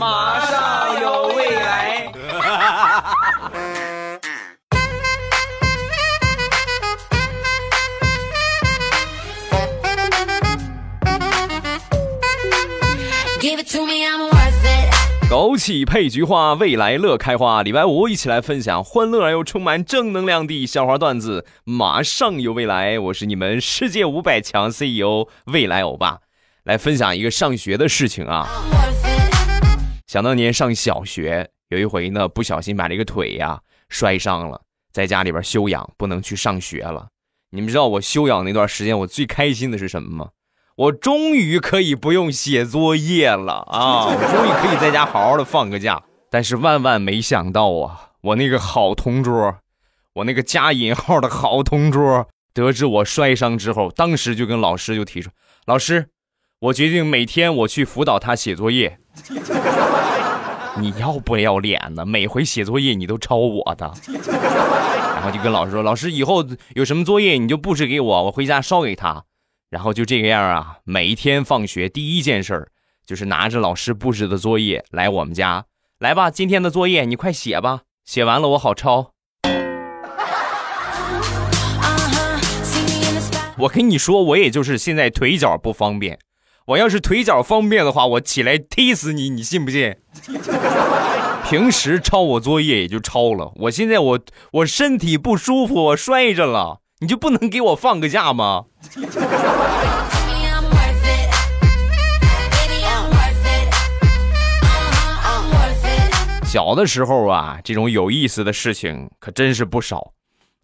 马上有未来。枸杞配菊花，未来乐开花。礼拜五一起来分享欢乐而又充满正能量的笑话段子。马上有未来，我是你们世界五百强 CEO 未来欧巴，来分享一个上学的事情啊。想当年上小学，有一回呢，不小心把这个腿呀摔伤了，在家里边休养，不能去上学了。你们知道我休养那段时间，我最开心的是什么吗？我终于可以不用写作业了啊！我终于可以在家好好的放个假。但是万万没想到啊，我那个好同桌，我那个加引号的好同桌，得知我摔伤之后，当时就跟老师就提出：“老师，我决定每天我去辅导他写作业。”你要不要脸呢？每回写作业你都抄我的，然后就跟老师说：“老师，以后有什么作业你就布置给我，我回家烧给他。”然后就这个样啊，每一天放学第一件事儿就是拿着老师布置的作业来我们家，来吧，今天的作业你快写吧，写完了我好抄。我跟你说，我也就是现在腿脚不方便，我要是腿脚方便的话，我起来踢死你，你信不信？平时抄我作业也就抄了，我现在我我身体不舒服，我摔着了。你就不能给我放个假吗？小的时候啊，这种有意思的事情可真是不少。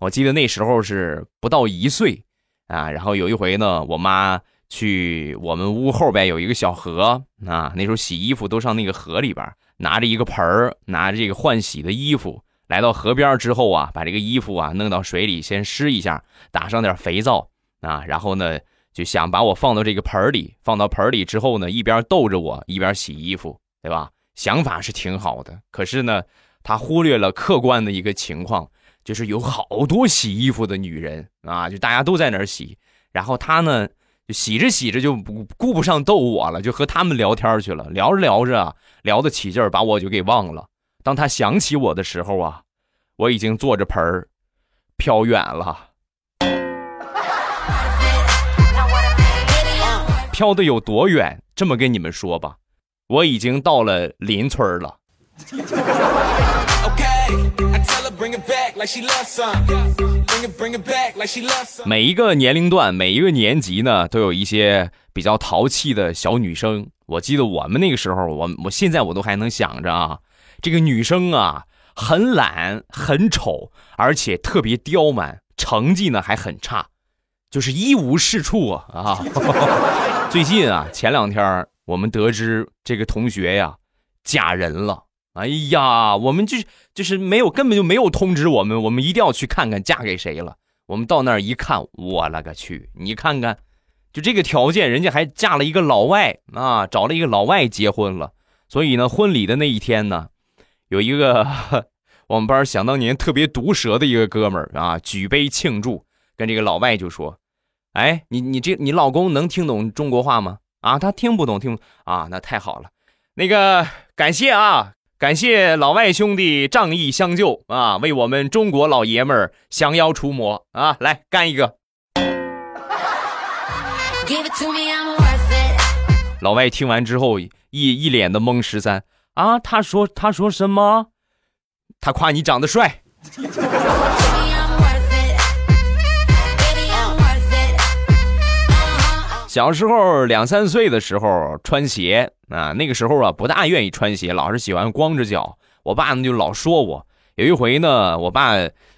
我记得那时候是不到一岁啊，然后有一回呢，我妈去我们屋后边有一个小河啊，那时候洗衣服都上那个河里边，拿着一个盆儿，拿着这个换洗的衣服。来到河边之后啊，把这个衣服啊弄到水里，先湿一下，打上点肥皂啊，然后呢就想把我放到这个盆里，放到盆里之后呢，一边逗着我，一边洗衣服，对吧？想法是挺好的，可是呢，他忽略了客观的一个情况，就是有好多洗衣服的女人啊，就大家都在那儿洗，然后他呢就洗着洗着就不顾不上逗我了，就和他们聊天去了，聊着聊着聊得起劲儿，把我就给忘了。当他想起我的时候啊，我已经坐着盆儿飘远了，飘的有多远？这么跟你们说吧，我已经到了邻村了。每一个年龄段，每一个年级呢，都有一些比较淘气的小女生。我记得我们那个时候，我我现在我都还能想着啊。这个女生啊，很懒，很丑，而且特别刁蛮，成绩呢还很差，就是一无是处啊！最近啊，前两天我们得知这个同学呀嫁人了，哎呀，我们就就是没有，根本就没有通知我们，我们一定要去看看嫁给谁了。我们到那儿一看，我勒个去！你看看，就这个条件，人家还嫁了一个老外啊，找了一个老外结婚了。所以呢，婚礼的那一天呢。有一个 我们班想当年特别毒舌的一个哥们儿啊，举杯庆祝，跟这个老外就说：“哎，你你这你老公能听懂中国话吗？啊，他听不懂，听啊，那太好了。那个感谢啊，感谢老外兄弟仗义相救啊，为我们中国老爷们儿降妖除魔啊，来干一个。”老外听完之后一一脸的懵十三。啊，他说，他说什么？他夸你长得帅。小时候两三岁的时候穿鞋啊，那个时候啊不大愿意穿鞋，老是喜欢光着脚。我爸呢就老说我。有一回呢，我爸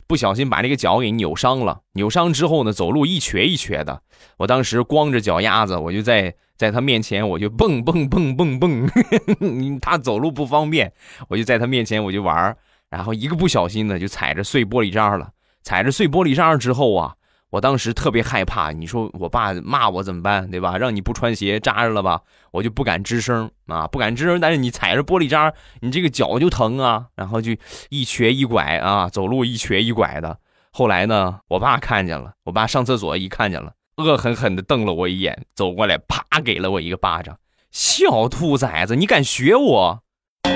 不小心把这个脚给扭伤了，扭伤之后呢，走路一瘸一瘸的。我当时光着脚丫子，我就在。在他面前，我就蹦蹦蹦蹦蹦，他走路不方便，我就在他面前我就玩然后一个不小心呢，就踩着碎玻璃渣了。踩着碎玻璃渣之后啊，我当时特别害怕，你说我爸骂我怎么办？对吧？让你不穿鞋扎着了吧？我就不敢吱声啊，不敢吱声。但是你踩着玻璃渣，你这个脚就疼啊，然后就一瘸一拐啊，走路一瘸一拐的。后来呢？我爸看见了，我爸上厕所一看见了，恶狠狠地瞪了我一眼，走过来啪给了我一个巴掌。小兔崽子，你敢学我？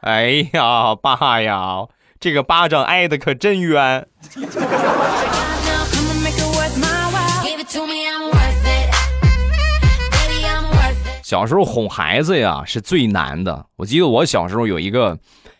哎呀，爸呀！这个巴掌挨的可真冤。小时候哄孩子呀是最难的。我记得我小时候有一个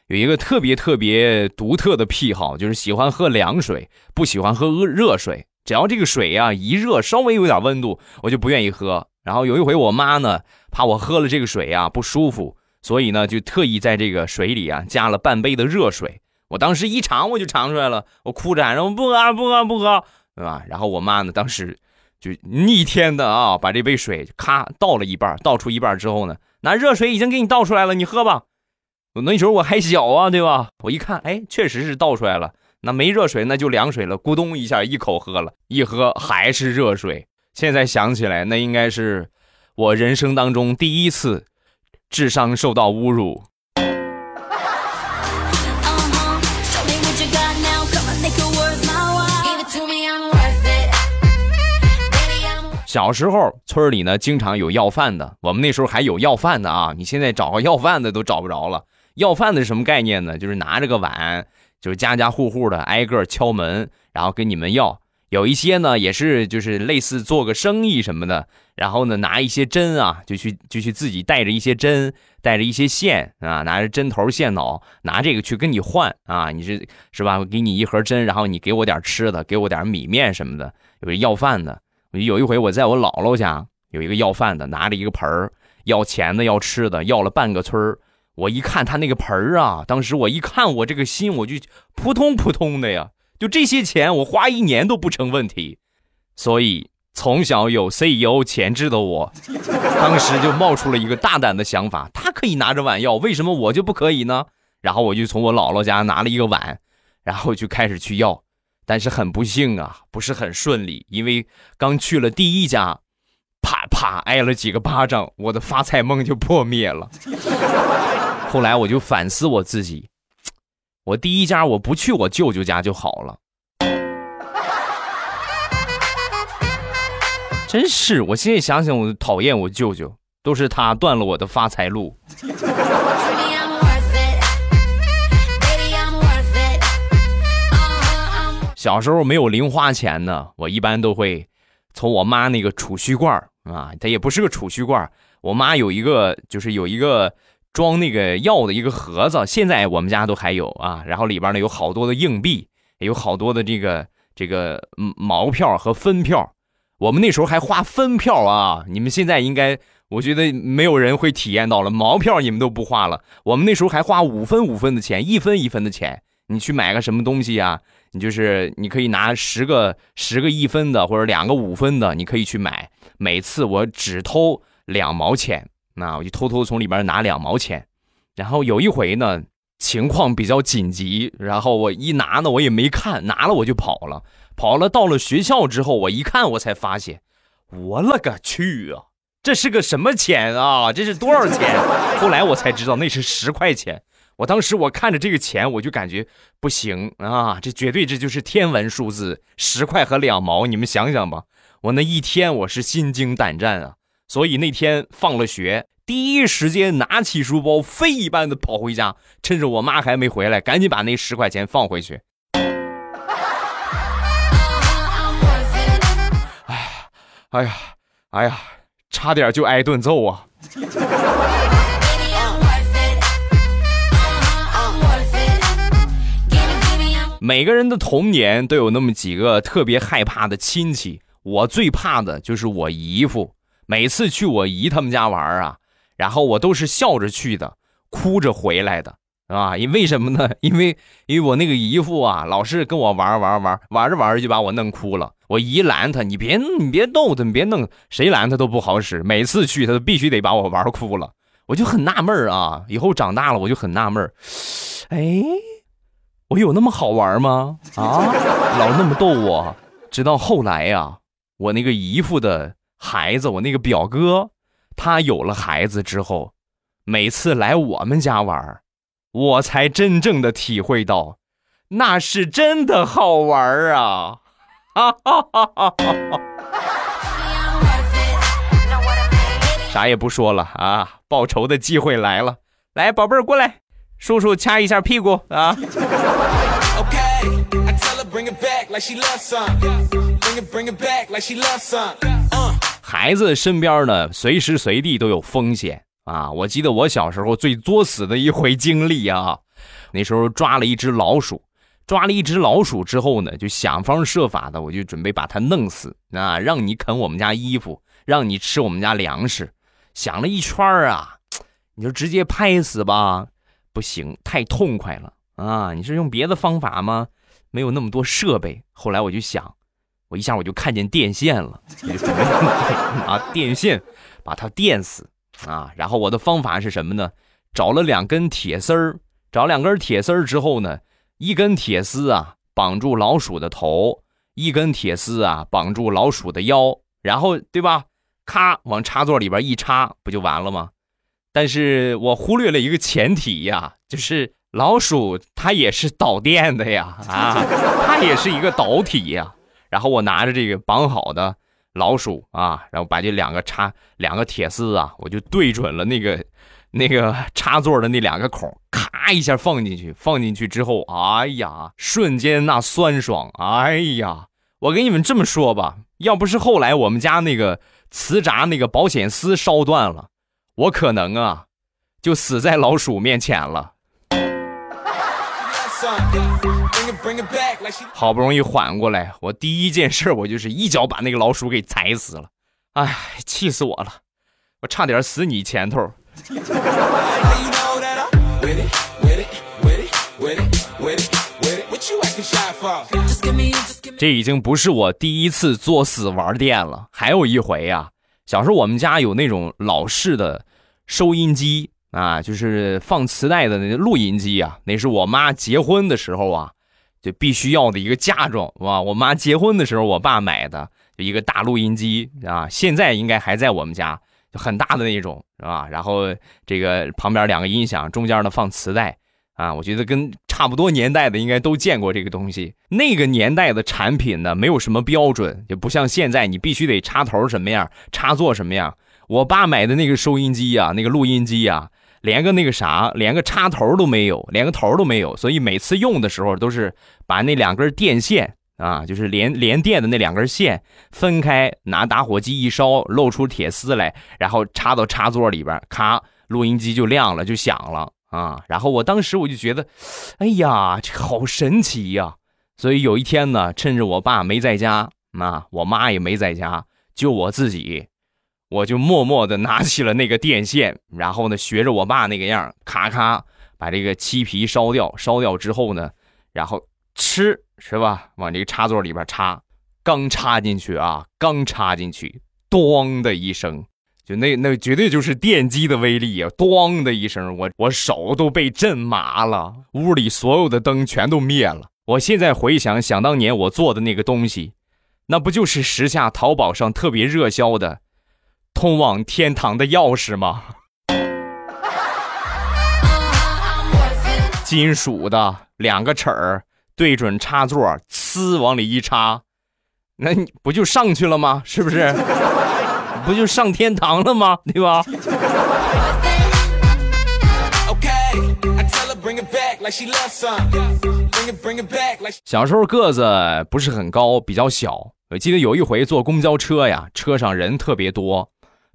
有一个特别特别独特的癖好，就是喜欢喝凉水，不喜欢喝热水。只要这个水呀一热，稍微有点温度，我就不愿意喝。然后有一回我妈呢，怕我喝了这个水呀不舒服，所以呢就特意在这个水里啊加了半杯的热水。我当时一尝我就尝出来了，我哭着喊着我不喝不喝不喝，对吧？然后我妈呢当时。就逆天的啊，把这杯水咔倒了一半，倒出一半之后呢，拿热水已经给你倒出来了，你喝吧。那时候我还小啊，对吧？我一看，哎，确实是倒出来了。那没热水，那就凉水了。咕咚一下，一口喝了，一喝还是热水。现在想起来，那应该是我人生当中第一次智商受到侮辱。小时候村里呢，经常有要饭的。我们那时候还有要饭的啊！你现在找个要饭的都找不着了。要饭的是什么概念呢？就是拿着个碗，就是家家户户的挨个敲门，然后跟你们要。有一些呢，也是就是类似做个生意什么的，然后呢拿一些针啊，就去就去自己带着一些针，带着一些线啊，拿着针头线脑，拿这个去跟你换啊。你是是吧？给你一盒针，然后你给我点吃的，给我点米面什么的。有要饭的。有一回，我在我姥姥家，有一个要饭的，拿着一个盆儿，要钱的，要吃的，要了半个村儿。我一看他那个盆儿啊，当时我一看，我这个心我就扑通扑通的呀。就这些钱，我花一年都不成问题。所以从小有 CEO 潜质的我，当时就冒出了一个大胆的想法：他可以拿着碗要，为什么我就不可以呢？然后我就从我姥姥家拿了一个碗，然后就开始去要。但是很不幸啊，不是很顺利，因为刚去了第一家，啪啪挨了几个巴掌，我的发财梦就破灭了。后来我就反思我自己，我第一家我不去我舅舅家就好了。真是，我现在想想，我讨厌我舅舅，都是他断了我的发财路。小时候没有零花钱呢，我一般都会从我妈那个储蓄罐啊，它也不是个储蓄罐我妈有一个，就是有一个装那个药的一个盒子，现在我们家都还有啊。然后里边呢有好多的硬币，有好多的这个这个毛票和分票。我们那时候还花分票啊，你们现在应该我觉得没有人会体验到了毛票，你们都不花了。我们那时候还花五分五分的钱，一分一分的钱，你去买个什么东西呀？你就是你可以拿十个十个一分的或者两个五分的，你可以去买。每次我只偷两毛钱，那我就偷偷从里边拿两毛钱。然后有一回呢，情况比较紧急，然后我一拿呢，我也没看，拿了我就跑了。跑了到了学校之后，我一看，我才发现，我勒个去啊！这是个什么钱啊？这是多少钱？后来我才知道那是十块钱。我当时我看着这个钱，我就感觉不行啊！这绝对这就是天文数字，十块和两毛，你们想想吧。我那一天我是心惊胆战啊！所以那天放了学，第一时间拿起书包，飞一般的跑回家，趁着我妈还没回来，赶紧把那十块钱放回去。哎呀，哎呀，哎呀，差点就挨顿揍啊！每个人的童年都有那么几个特别害怕的亲戚，我最怕的就是我姨父。每次去我姨他们家玩啊，然后我都是笑着去的，哭着回来的，啊，因为什么呢？因为因为我那个姨父啊，老是跟我玩玩玩，玩着玩着就把我弄哭了。我姨拦他，你别你别逗他，你别弄，谁拦他都不好使。每次去他都必须得把我玩哭了，我就很纳闷啊。以后长大了我就很纳闷哎。我有那么好玩吗？啊，老那么逗我，直到后来呀，我那个姨父的孩子，我那个表哥，他有了孩子之后，每次来我们家玩，我才真正的体会到，那是真的好玩啊！哈哈哈哈哈！啥也不说了啊，报仇的机会来了，来，宝贝儿过来。叔叔掐一下屁股啊。孩子身边呢，随时随地都有风险啊！我记得我小时候最作死的一回经历啊，那时候抓了一只老鼠，抓了一只老鼠之后呢，就想方设法的，我就准备把它弄死啊，让你啃我们家衣服，让你吃我们家粮食。想了一圈啊，你就直接拍死吧，不行，太痛快了啊！你是用别的方法吗？没有那么多设备。后来我就想。我一下我就看见电线了，啊，电线把它电死啊！然后我的方法是什么呢？找了两根铁丝儿，找两根铁丝儿之后呢，一根铁丝啊绑住老鼠的头，一根铁丝啊绑住老鼠的腰，然后对吧？咔往插座里边一插，不就完了吗？但是我忽略了一个前提呀，就是老鼠它也是导电的呀，啊，它也是一个导体呀。然后我拿着这个绑好的老鼠啊，然后把这两个插两个铁丝啊，我就对准了那个那个插座的那两个孔，咔一下放进去。放进去之后，哎呀，瞬间那酸爽！哎呀，我跟你们这么说吧，要不是后来我们家那个磁闸那个保险丝烧断了，我可能啊就死在老鼠面前了。好不容易缓过来，我第一件事我就是一脚把那个老鼠给踩死了，哎，气死我了，我差点死你前头。这已经不是我第一次作死玩电了，还有一回呀，小时候我们家有那种老式的收音机啊，就是放磁带的那录音机啊，那是我妈结婚的时候啊。就必须要的一个嫁妆，哇！我妈结婚的时候，我爸买的一个大录音机啊，现在应该还在我们家，就很大的那种，是吧？然后这个旁边两个音响，中间呢放磁带啊，我觉得跟差不多年代的应该都见过这个东西。那个年代的产品呢，没有什么标准，就不像现在，你必须得插头什么样，插座什么样。我爸买的那个收音机呀，那个录音机呀。连个那个啥，连个插头都没有，连个头都没有，所以每次用的时候都是把那两根电线啊，就是连连电的那两根线分开，拿打火机一烧，露出铁丝来，然后插到插座里边，咔，录音机就亮了，就响了啊。然后我当时我就觉得，哎呀，这好神奇呀！所以有一天呢，趁着我爸没在家，啊，我妈也没在家，就我自己。我就默默地拿起了那个电线，然后呢，学着我爸那个样，咔咔把这个漆皮烧掉。烧掉之后呢，然后吃是吧？往这个插座里边插，刚插进去啊，刚插进去，咣的一声，就那那绝对就是电击的威力啊！咣的一声，我我手都被震麻了，屋里所有的灯全都灭了。我现在回想，想当年我做的那个东西，那不就是时下淘宝上特别热销的？通往天堂的钥匙吗？金属的两个齿儿对准插座，呲往里一插，那你不就上去了吗？是不是？不就上天堂了吗？对吧？小时候个子不是很高，比较小。我记得有一回坐公交车呀，车上人特别多。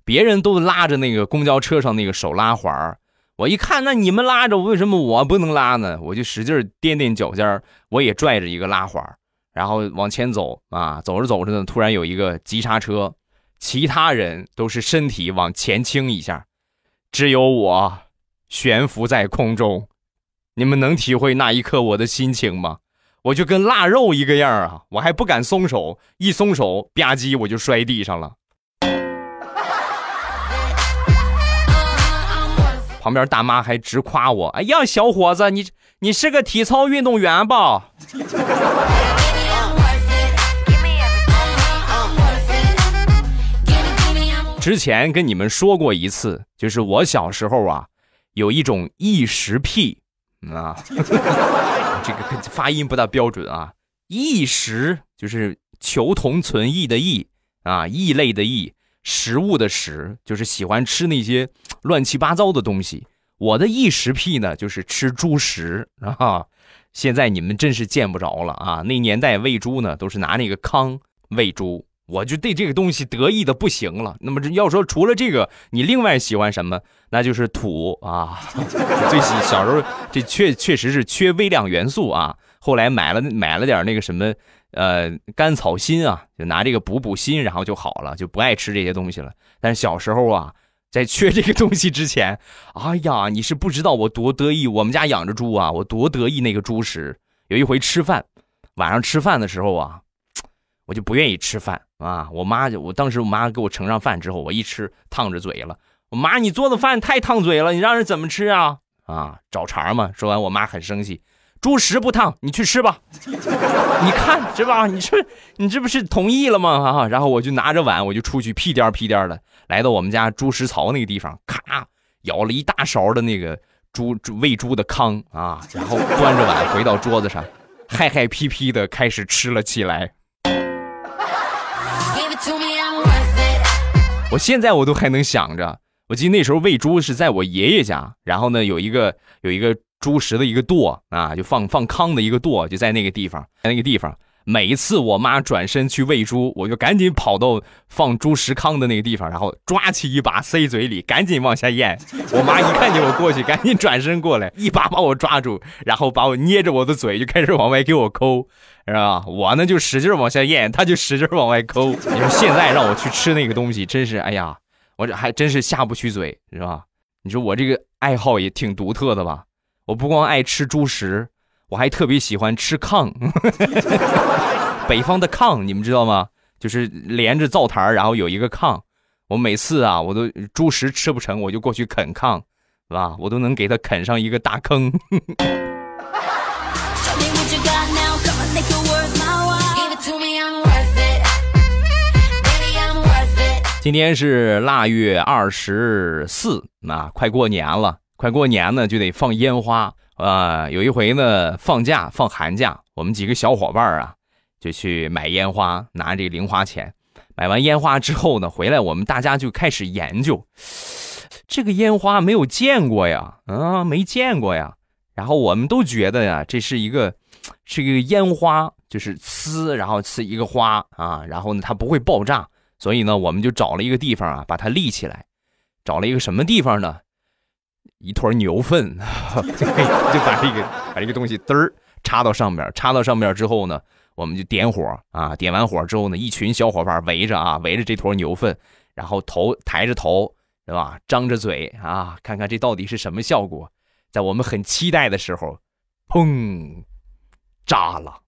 别人都拉着那个公交车上那个手拉环我一看，那你们拉着，为什么我不能拉呢？我就使劲掂掂脚尖我也拽着一个拉环然后往前走啊，走着走着呢，突然有一个急刹车，其他人都是身体往前倾一下，只有我悬浮在空中。你们能体会那一刻我的心情吗？我就跟腊肉一个样啊，我还不敢松手，一松手吧唧我就摔地上了。旁边大妈还直夸我：“哎呀，小伙子，你你是个体操运动员吧？”之前跟你们说过一次，就是我小时候啊，有一种异食癖啊，这个发音不大标准啊，异食就是求同存异的异啊，异类的异。食物的食就是喜欢吃那些 乱七八糟的东西。我的异食癖呢，就是吃猪食 啊。现在你们真是见不着了啊！那年代喂猪呢，都是拿那个糠喂猪，我就对这个东西得意的不行了。那么这要说除了这个，你另外喜欢什么？那就是土啊！最喜小时候这确确实是缺微量元素啊。后来买了买了点那个什么呃甘草心啊，就拿这个补补心，然后就好了，就不爱吃这些东西了。但是小时候啊。在缺这个东西之前，哎呀，你是不知道我多得意。我们家养着猪啊，我多得意那个猪食。有一回吃饭，晚上吃饭的时候啊，我就不愿意吃饭啊。我妈就，我当时我妈给我盛上饭之后，我一吃烫着嘴了。我妈，你做的饭太烫嘴了，你让人怎么吃啊？啊，找茬嘛。说完，我妈很生气，猪食不烫，你去吃吧。你看是吧？你这你这不是同意了吗？啊，然后我就拿着碗，我就出去屁颠屁颠的。来到我们家猪食槽那个地方，咔，舀了一大勺的那个猪猪喂猪的糠啊，然后端着碗回到桌子上，嗨嗨皮皮的开始吃了起来。我现在我都还能想着，我记得那时候喂猪是在我爷爷家，然后呢有一个有一个猪食的一个垛啊，就放放糠的一个垛，就在那个地方，在那个地方。每一次我妈转身去喂猪，我就赶紧跑到放猪食糠的那个地方，然后抓起一把塞嘴里，赶紧往下咽。我妈一看见我过去，赶紧转身过来，一把把我抓住，然后把我捏着我的嘴，就开始往外给我抠，是吧？我呢就使劲往下咽，她就使劲往外抠。你说现在让我去吃那个东西，真是，哎呀，我这还真是下不去嘴，是吧？你说我这个爱好也挺独特的吧？我不光爱吃猪食。我还特别喜欢吃炕，北方的炕你们知道吗？就是连着灶台然后有一个炕。我每次啊，我都猪食吃不成，我就过去啃炕，是吧？我都能给他啃上一个大坑。今天是腊月二十四，啊，快过年了，快过年呢就得放烟花。啊，有一回呢，放假放寒假，我们几个小伙伴啊，就去买烟花，拿这个零花钱。买完烟花之后呢，回来我们大家就开始研究，这个烟花没有见过呀，啊，没见过呀。然后我们都觉得呀，这是一个，是一个烟花，就是呲，然后呲一个花啊，然后呢它不会爆炸，所以呢，我们就找了一个地方啊，把它立起来。找了一个什么地方呢？一坨牛粪，就把这个把这个东西嘚儿插到上面，插到上面之后呢，我们就点火啊，点完火之后呢，一群小伙伴围着啊，围着这坨牛粪，然后头抬着头，对吧？张着嘴啊，看看这到底是什么效果。在我们很期待的时候，砰，炸了！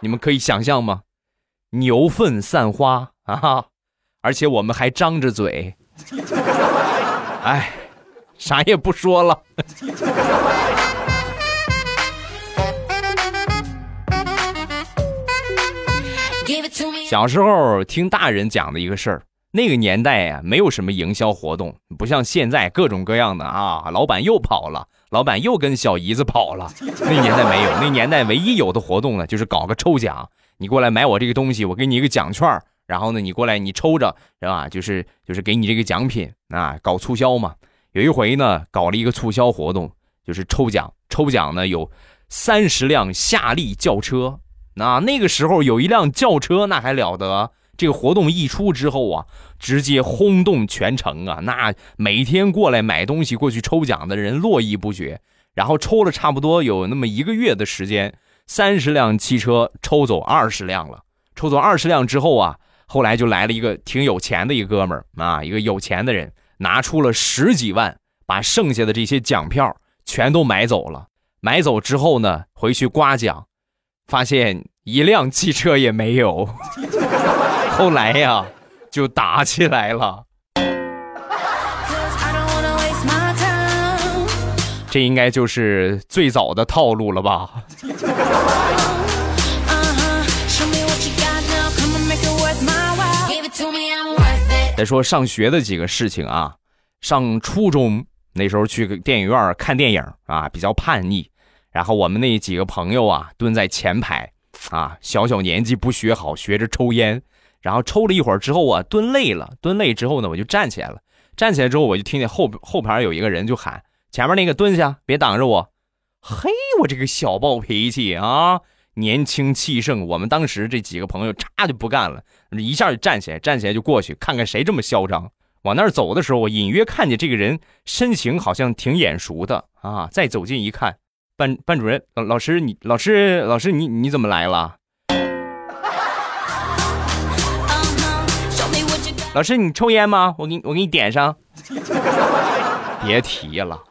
你们可以想象吗？牛粪散花啊！而且我们还张着嘴，哎，啥也不说了。小时候听大人讲的一个事儿，那个年代呀，没有什么营销活动，不像现在各种各样的啊。老板又跑了，老板又跟小姨子跑了。那年代没有，那年代唯一有的活动呢，就是搞个抽奖，你过来买我这个东西，我给你一个奖券然后呢，你过来，你抽着是吧？就是就是给你这个奖品啊，搞促销嘛。有一回呢，搞了一个促销活动，就是抽奖。抽奖呢有三十辆夏利轿车。那那个时候有一辆轿车，那还了得？这个活动一出之后啊，直接轰动全城啊！那每天过来买东西、过去抽奖的人络绎不绝。然后抽了差不多有那么一个月的时间，三十辆汽车抽走二十辆了。抽走二十辆之后啊。后来就来了一个挺有钱的一哥们儿啊，一个有钱的人拿出了十几万，把剩下的这些奖票全都买走了。买走之后呢，回去刮奖，发现一辆汽车也没有。后来呀，就打起来了。这应该就是最早的套路了吧？再说上学的几个事情啊，上初中那时候去电影院看电影啊，比较叛逆。然后我们那几个朋友啊，蹲在前排，啊，小小年纪不学好，学着抽烟。然后抽了一会儿之后啊，蹲累了，蹲累之后呢，我就站起来了。站起来之后，我就听见后后排有一个人就喊：“前面那个蹲下，别挡着我。”嘿，我这个小暴脾气啊，年轻气盛。我们当时这几个朋友，嚓就不干了，一下就站起来，站起来就过去看看谁这么嚣张。往那儿走的时候，我隐约看见这个人身形好像挺眼熟的啊。再走近一看，班班主任老老师，你老师老师你你怎么来了？老师，你抽烟吗？我给你，我给你点上。别提了，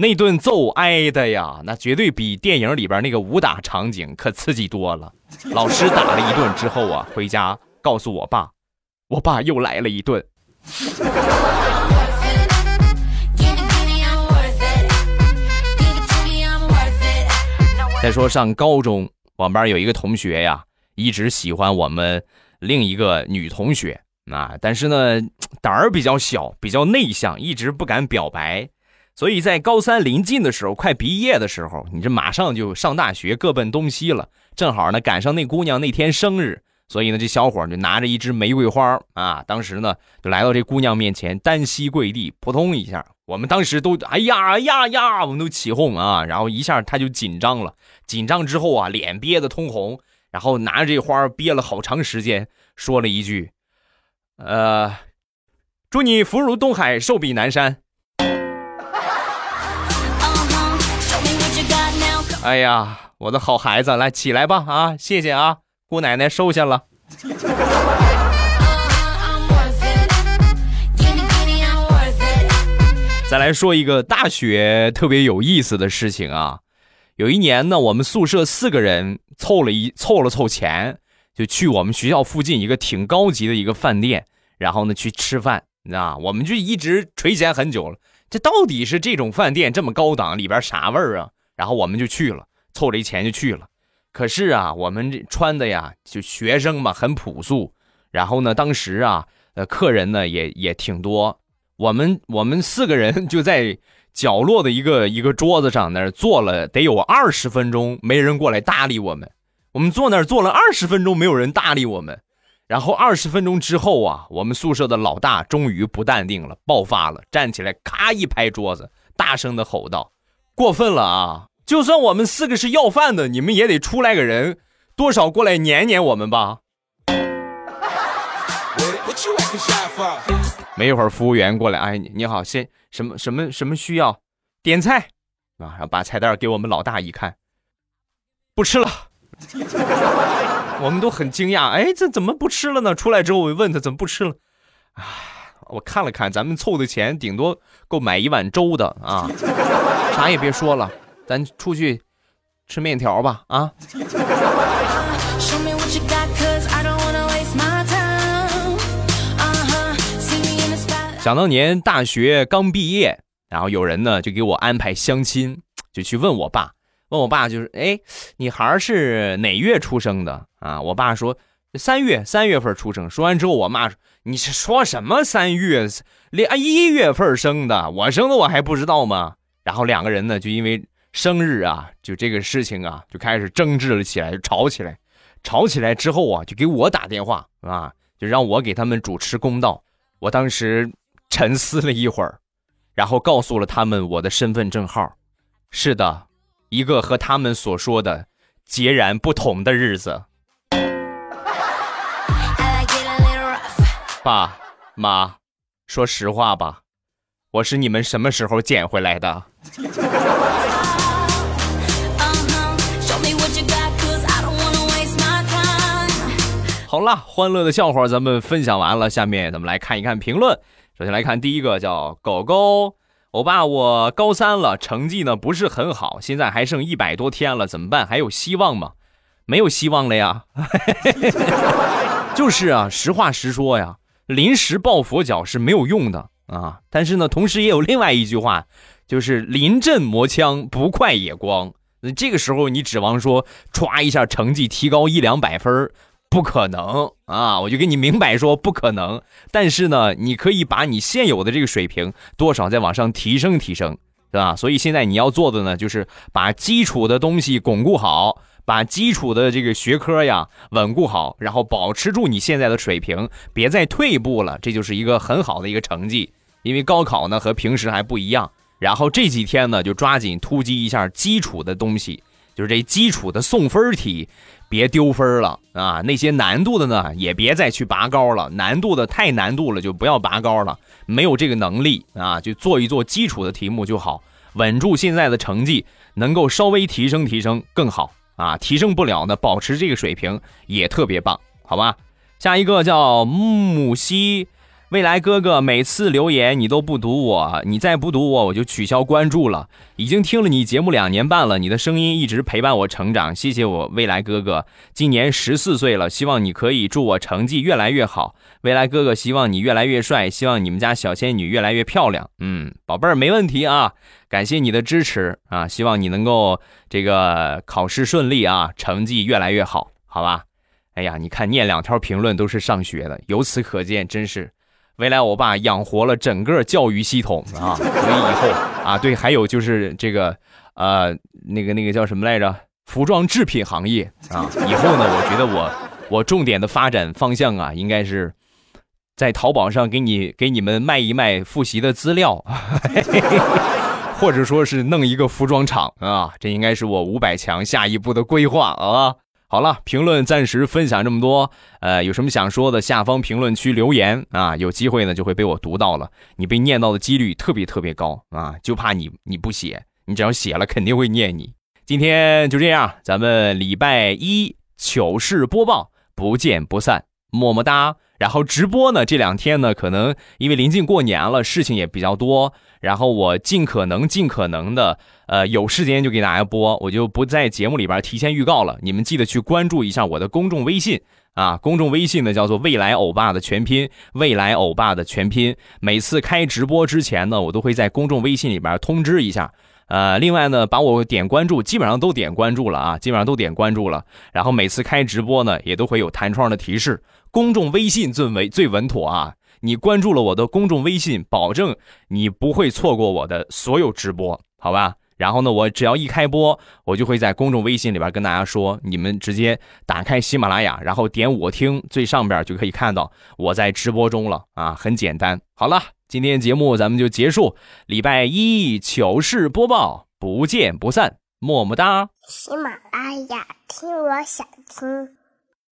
那顿揍挨的呀，那绝对比电影里边那个武打场景可刺激多了。老师打了一顿之后啊，回家告诉我爸，我爸又来了一顿。再说上高中，我们班有一个同学呀，一直喜欢我们另一个女同学。啊，但是呢，胆儿比较小，比较内向，一直不敢表白。所以在高三临近的时候，快毕业的时候，你这马上就上大学，各奔东西了。正好呢，赶上那姑娘那天生日，所以呢，这小伙就拿着一支玫瑰花啊，当时呢，就来到这姑娘面前，单膝跪地，扑通一下。我们当时都哎呀哎呀呀，我们都起哄啊，然后一下他就紧张了，紧张之后啊，脸憋得通红，然后拿着这花憋了好长时间，说了一句。呃，祝你福如东海，寿比南山。哎呀，我的好孩子，来起来吧！啊，谢谢啊，姑奶奶收下了。再来说一个大学特别有意思的事情啊，有一年呢，我们宿舍四个人凑了一凑了凑钱。就去我们学校附近一个挺高级的一个饭店，然后呢去吃饭，啊，我们就一直垂涎很久了。这到底是这种饭店这么高档，里边啥味儿啊？然后我们就去了，凑着一钱就去了。可是啊，我们这穿的呀，就学生嘛，很朴素。然后呢，当时啊，呃，客人呢也也挺多。我们我们四个人就在角落的一个 一个桌子上那儿坐了得有二十分钟，没人过来搭理我们。我们坐那儿坐了二十分钟，没有人搭理我们。然后二十分钟之后啊，我们宿舍的老大终于不淡定了，爆发了，站起来，咔一拍桌子，大声的吼道：“过分了啊！就算我们四个是要饭的，你们也得出来个人，多少过来撵撵我们吧。”没一会儿，服务员过来，哎，你好，先什么什么什么需要？点菜啊，然后把菜单给我们老大一看，不吃了。我们都很惊讶，哎，这怎么不吃了呢？出来之后我问他怎么不吃了，唉，我看了看，咱们凑的钱顶多够买一碗粥的啊，啥也别说了，咱出去吃面条吧啊。想当年大学刚毕业，然后有人呢就给我安排相亲，就去问我爸。问我爸就是，哎，你孩儿是哪月出生的啊？我爸说三月三月份出生。说完之后，我妈说你是说什么三月连一月份生的？我生的我还不知道吗？然后两个人呢就因为生日啊，就这个事情啊，就开始争执了起来，就吵起来。吵起来之后啊，就给我打电话啊，就让我给他们主持公道。我当时沉思了一会儿，然后告诉了他们我的身份证号。是的。一个和他们所说的截然不同的日子。爸妈，说实话吧，我是你们什么时候捡回来的？好了，欢乐的笑话咱们分享完了，下面咱们来看一看评论。首先来看第一个，叫狗狗。欧巴，我高三了，成绩呢不是很好，现在还剩一百多天了，怎么办？还有希望吗？没有希望了呀。就是啊，实话实说呀，临时抱佛脚是没有用的啊。但是呢，同时也有另外一句话，就是临阵磨枪，不快也光。那这个时候你指望说歘一下成绩提高一两百分不可能啊！我就跟你明摆说不可能。但是呢，你可以把你现有的这个水平多少再往上提升提升，对吧？所以现在你要做的呢，就是把基础的东西巩固好，把基础的这个学科呀稳固好，然后保持住你现在的水平，别再退步了，这就是一个很好的一个成绩。因为高考呢和平时还不一样，然后这几天呢就抓紧突击一下基础的东西，就是这基础的送分题。别丢分了啊！那些难度的呢，也别再去拔高了。难度的太难度了，就不要拔高了。没有这个能力啊，就做一做基础的题目就好，稳住现在的成绩，能够稍微提升提升更好啊。提升不了的，保持这个水平也特别棒，好吧？下一个叫木西。未来哥哥每次留言你都不读我，你再不读我我就取消关注了。已经听了你节目两年半了，你的声音一直陪伴我成长，谢谢我未来哥哥。今年十四岁了，希望你可以祝我成绩越来越好。未来哥哥希望你越来越帅，希望你们家小仙女越来越漂亮。嗯，宝贝儿没问题啊，感谢你的支持啊，希望你能够这个考试顺利啊，成绩越来越好，好吧？哎呀，你看念两条评论都是上学的，由此可见，真是。未来，我爸养活了整个教育系统啊！所以以后啊，对，还有就是这个，呃，那个那个叫什么来着？服装制品行业啊！以后呢，我觉得我我重点的发展方向啊，应该是在淘宝上给你给你们卖一卖复习的资料，或者说是弄一个服装厂啊！这应该是我五百强下一步的规划啊！好了，评论暂时分享这么多。呃，有什么想说的，下方评论区留言啊，有机会呢就会被我读到了。你被念到的几率特别特别高啊，就怕你你不写，你只要写了肯定会念你。今天就这样，咱们礼拜一糗事播报，不见不散，么么哒。然后直播呢，这两天呢，可能因为临近过年了，事情也比较多。然后我尽可能、尽可能的，呃，有时间就给大家播，我就不在节目里边提前预告了。你们记得去关注一下我的公众微信啊，公众微信呢叫做“未来欧巴”的全拼，“未来欧巴”的全拼。每次开直播之前呢，我都会在公众微信里边通知一下。呃，另外呢，把我点关注，基本上都点关注了啊，基本上都点关注了。然后每次开直播呢，也都会有弹窗的提示。公众微信最为最稳妥啊！你关注了我的公众微信，保证你不会错过我的所有直播，好吧？然后呢，我只要一开播，我就会在公众微信里边跟大家说，你们直接打开喜马拉雅，然后点我听，最上边就可以看到我在直播中了啊，很简单。好了，今天节目咱们就结束，礼拜一糗事播报，不见不散，么么哒。喜马拉雅听，我想听。